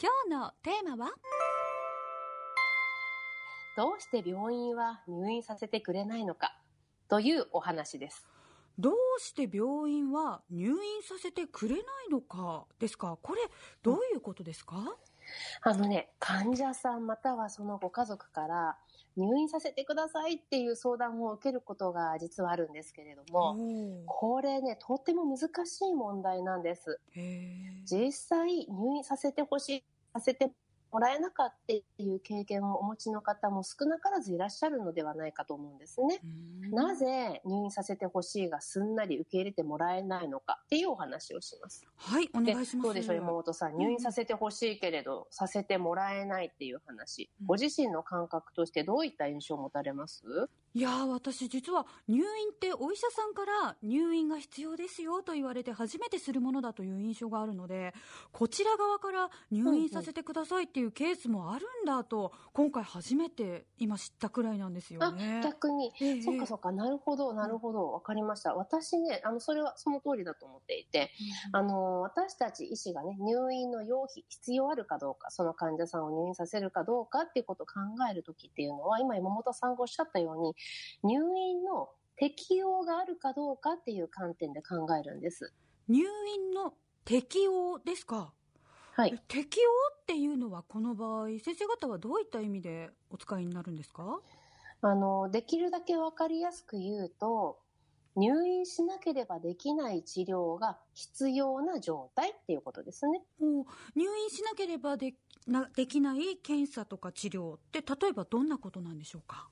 今日のテーマは？どうして病院は入院させてくれないのか？というお話です。どうして病院は入院させてくれないのかですか？これどういうことですか、あのね、患者さんまたはそのご家族から入院させてくださいっていう相談を受けることが実はあるんですけれども、おこれね、とっても難しい問題なんです。実際入院させてほしい、させてもらえなかったっていう経験をお持ちの方も少なからずいらっしゃるのではないかと思うんですね。うん。なぜ入院させてほしいがすんなり受け入れてもらえないのかっていうお話をします。はいおで願いします。どうでしょう山本さん。入院させてほしいけれど、させてもらえないっていう話、うん。ご自身の感覚としてどういった印象を持たれます？いやー私実は入院ってお医者さんから入院が必要ですよと言われて初めてするものだという印象があるのでこちら側から入院させてくださいっていうケースもあるんだと今回初めて今知ったくらいなんですよあね。逆に、ええそっかそっか。なるほどなるほど。わかりました。私ねあのそれはその通りだと思っていて、あの私たち医師がね入院の要費必要あるかどうかその患者さんを入院させるかどうかっていうことを考える時っていうのは今山本さんがおっしゃったように入院の適用があるかどうかっていう観点で考えるんです。入院の適用ですか、はいえ適用っていうのはこの場合先生方はどういった意味でお使いになるんですか？あのできるだけ分かりやすく言うと入院しなければできない治療が必要な状態っていうことですね。入院しなければでなできない検査とか治療って例えばどんなことなんでしょうか？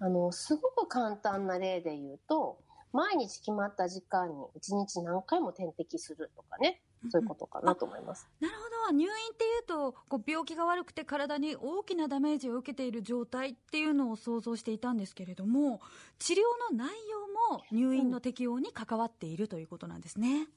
あのすごく簡単な例で言うと毎日決まった時間に1日何回も点滴するとかねそういうことかなと思います。なるほど入院っていうとこう病気が悪くて体に大きなダメージを受けている状態っていうのを想像していたんですけれども治療の内容も入院の適用に関わっているということなんですね。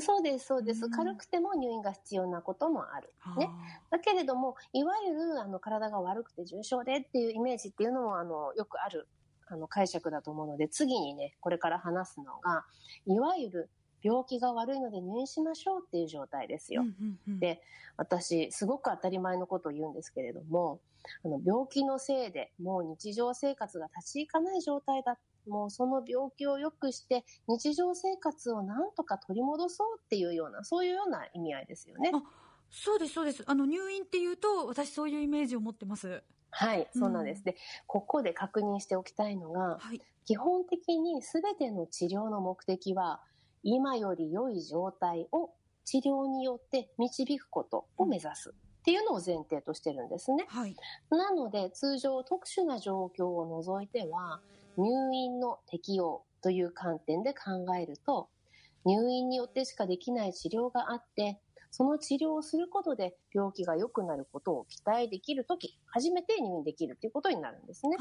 そうですそうです、うん。軽くても入院が必要なこともある。ねあ。だけれどもいわゆるあの体が悪くて重症でっていうイメージっていうのもあのよくあるあの解釈だと思うので次にねこれから話すのがいわゆる病気が悪いので入院しましょうっていう状態ですーよ。で私すごく当たり前のことを言うんですけれどもあの病気のせいでもう日常生活が立ち行かない状態だもうその病気を良くして日常生活をなんとか取り戻そうっていうようなそういうような意味合いですよね。あそうですそうです。あの入院っていうと私そういうイメージを持ってます。はい、そうなんです。うんで、ここで確認しておきたいのが、はい。基本的に全ての治療の目的は、今より良い状態を治療によって導くことを目指すっていうのを前提としてるんですね。はいなので、通常特殊な状況を除いては、入院の適用という観点で考えると、入院によってしかできない治療があって、その治療をすることで病気が良くなることを期待できるとき、初めて入院できるということになるんですね。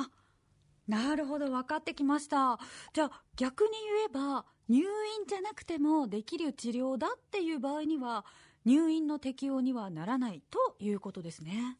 なるほど分かってきましたじゃあ逆に言えば入院じゃなくてもできる治療だっていう場合には入院の適用にはならないということですね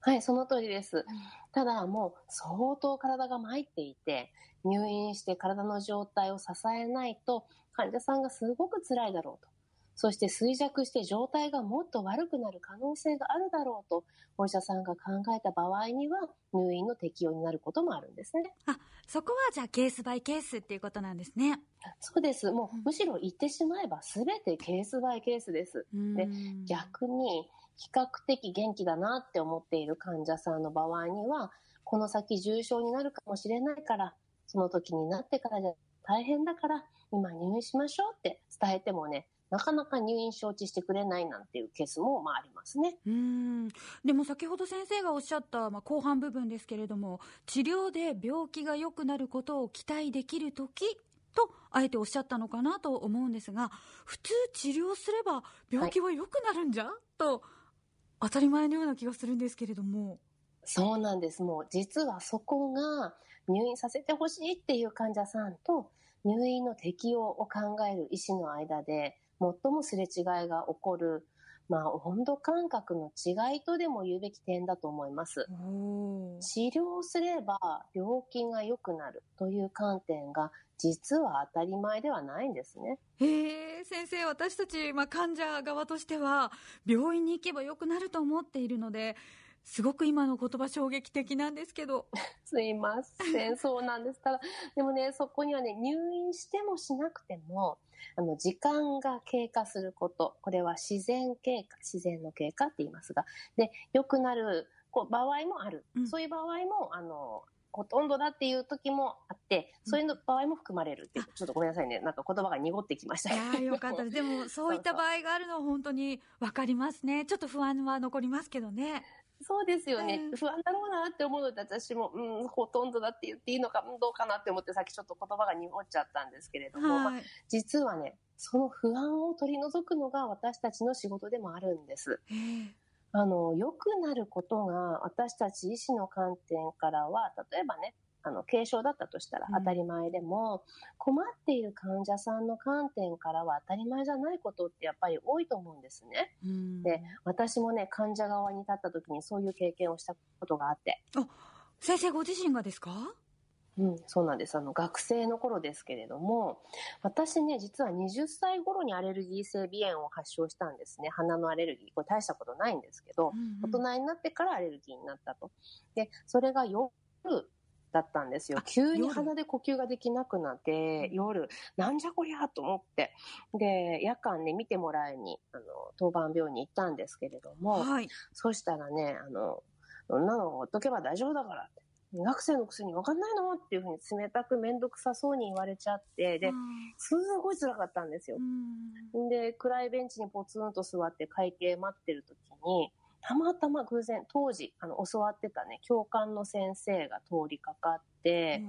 はい、その通りです。ただもう相当体が参っていて、入院して体の状態を支えないと患者さんがすごく辛いだろうと。そして衰弱して状態がもっと悪くなる可能性があるだろうと、お医者さんが考えた場合には入院の適用になることもあるんですね。あそこはじゃあケースバイケースっていうことなんですねそうです。もうむしろ言ってしまえば全てケースバイケースです。でうん逆に比較的元気だなって思っている患者さんの場合にはこの先重症になるかもしれないからその時になってからじゃ大変だから今入院しましょうって伝えてもねなかなか入院承知してくれないなんていうケースもまあありますね。うんでも先ほど先生がおっしゃった、まあ、後半部分ですけれども治療で病気が良くなることを期待できる時とあえておっしゃったのかなと思うんですが普通治療すれば病気は良くなるんじゃ、と当たり前のような気がするんですけれどもそうなんです。もう実はそこが入院させてほしいっていう患者さんと入院の適用を考える医師の間で最もすれ違いが起こるまあ、温度感覚の違いとでも言うべき点だと思います。治療すれば病気が良くなるという観点が実は当たり前ではないんですね。へえ、先生、私たち、まあ、患者側としては、病院に行けば良くなると思っているので、すごく今の言葉衝撃的なんですけど。すいません、そうなんです。ただ、でもね、そこにはね、入院してもしなくても、あの、時間が経過すること、これは自然経過、自然の経過って言いますが、で、良くなるこう場合もある。うんそういう場合も、あの、ほとんどだっていう時もあって、そういうの場合も含まれるっていう、ちょっとごめんなさいね。なんか言葉が濁ってきましたいやーよかったです。でも、そういった場合があるのは本当に分かりますね。ちょっと不安は残りますけどね。そうですよね、うん。不安だろうなって思うので私も、うん、ほとんどだって言っていいのか、うんどうかなって思ってさっきちょっと言葉が濁っちゃったんですけれども、まあはい。実はねその不安を取り除くのが私たちの仕事でもあるんです。ええ。あの良くなることが私たち医師の観点からは例えばねあの軽症だったとしたらうん当たり前でも、困っている患者さんの観点からは当たり前じゃないことってやっぱり多いと思うんですね。うんで私もね患者側に立った時にそういう経験をしたことがあって先生ご自身がですか？うん、そうなんです。あの、学生の頃ですけれども、私ね、実は20歳頃にアレルギー性鼻炎を発症したんですね。鼻のアレルギー。これ大したことないんですけど、大人になってからアレルギーになったと。で、それが夜だったんですよあ。急に夜？鼻で呼吸ができなくなって、夜、なんじゃこりゃと思って。で、夜間ね、見てもらいに、あの、当番病院に行ったんですけれども、はい。そしたらね、あの、そんなのほっとけば大丈夫だからって。学生のくせに分かんないの？っていうふうに冷たく面倒くさそうに言われちゃって、ですごい辛かったんですよう。んで、暗いベンチにポツンと座って会計待ってる時に、たまたま偶然、当時、あの、教わってたね、教官の先生が通りかかって、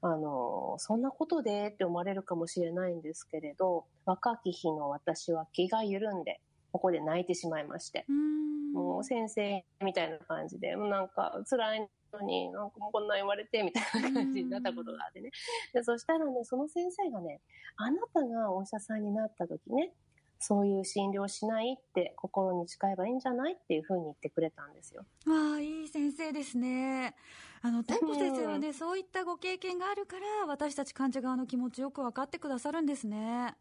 あの、そんなことでって思われるかもしれないんですけれど、若き日の私は気が緩んで、ここで泣いてしまいまして。うんもう先生みたいな感じで、もうなんか辛いのに、なんかもうこんなん言われてみたいな感じになったことがあってね。でそしたらね、その先生がね、あなたがお医者さんになった時ね、そういう診療しないって心に誓えばいいんじゃないっていうふうに言ってくれたんですよ。わあいい先生ですね。あのトンポ先生はね、そういったご経験があるから私たち患者側の気持ちよく分かってくださるんですね。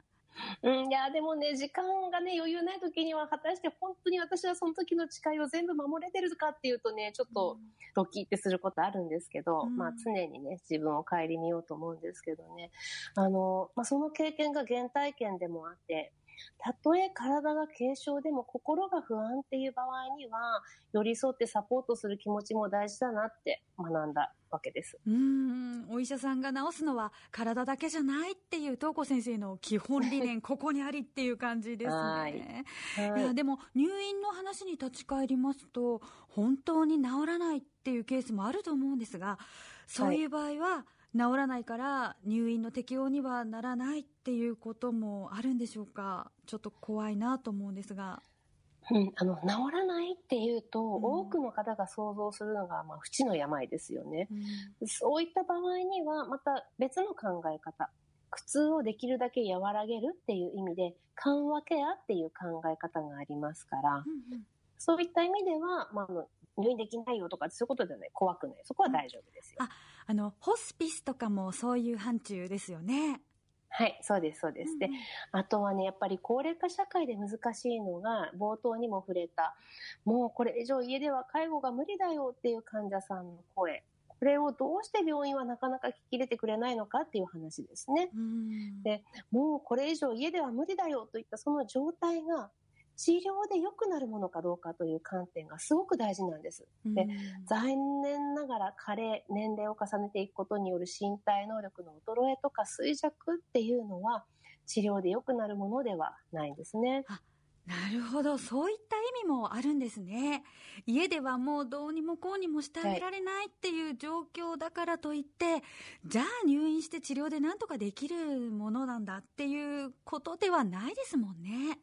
うん、いや、でもね、時間がね、余裕ない時には、果たして本当に私はその時の誓いを全部守れてるかっていうとね、ちょっとドキってすることあるんですけど、うん。まあ常にね、自分を顧みようと思うんですけどね。あの、まあその経験が原体験でもあって、たとえ体が軽症でも心が不安っていう場合には、寄り添ってサポートする気持ちも大事だなって学んだわけです。うん。お医者さんが治すのは体だけじゃないっていう東子先生の基本理念ここにありっていう感じですはい。ねはい。やでも入院の話に立ち返りますと本当に治らないっていうケースもあると思うんですがそういう場合は治らないから入院の適用にはならないっていうこともあるんでしょうか？ちょっと怖いなと思うんですが。うん、あの、治らないっていうと、ん多くの方が想像するのが、まあ、不治の病ですよね。うんそういった場合には、また別の考え方。苦痛をできるだけ和らげるっていう意味で、緩和ケアっていう考え方がありますから、うんうんそういった意味では、まあ、入院できないよとかそういうことではない、怖くない。そこは大丈夫ですよ。ああのホスピスとかもそういう範疇ですよね。はい、そうです、そうです。であとはね、やっぱり高齢化社会で難しいのが、冒頭にも触れた、もうこれ以上家では介護が無理だよっていう患者さんの声。これをどうして病院はなかなか聞き入れてくれないのかっていう話ですね。うんでもうこれ以上家では無理だよといったその状態が治療で良くなるものかどうかという観点がすごく大事なんです。でうん残念ながら加齢、年齢を重ねていくことによる身体能力の衰えとか衰弱っていうのは治療で良くなるものではないんですね。なるほどそういった意味もあるんですね家ではもうどうにもこうにもしてあげられないっていう状況だからといって、じゃあ入院して治療でなんとかできるものなんだっていうことではないですもんね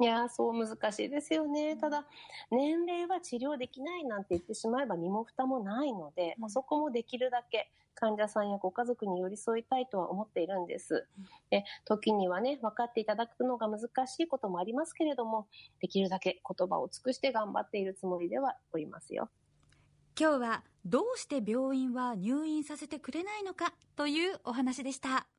いやそう難しいですよね。ただ、年齢は治療できないなんて言ってしまえば身も蓋もないので、うん、そこもできるだけ患者さんやご家族に寄り添いたいとは思っているんです。で時にはね、分かっていただくのが難しいこともありますけれども、できるだけ言葉を尽くして頑張っているつもりではおりますよ。今日はどうして病院は入院させてくれないのかというお話でした。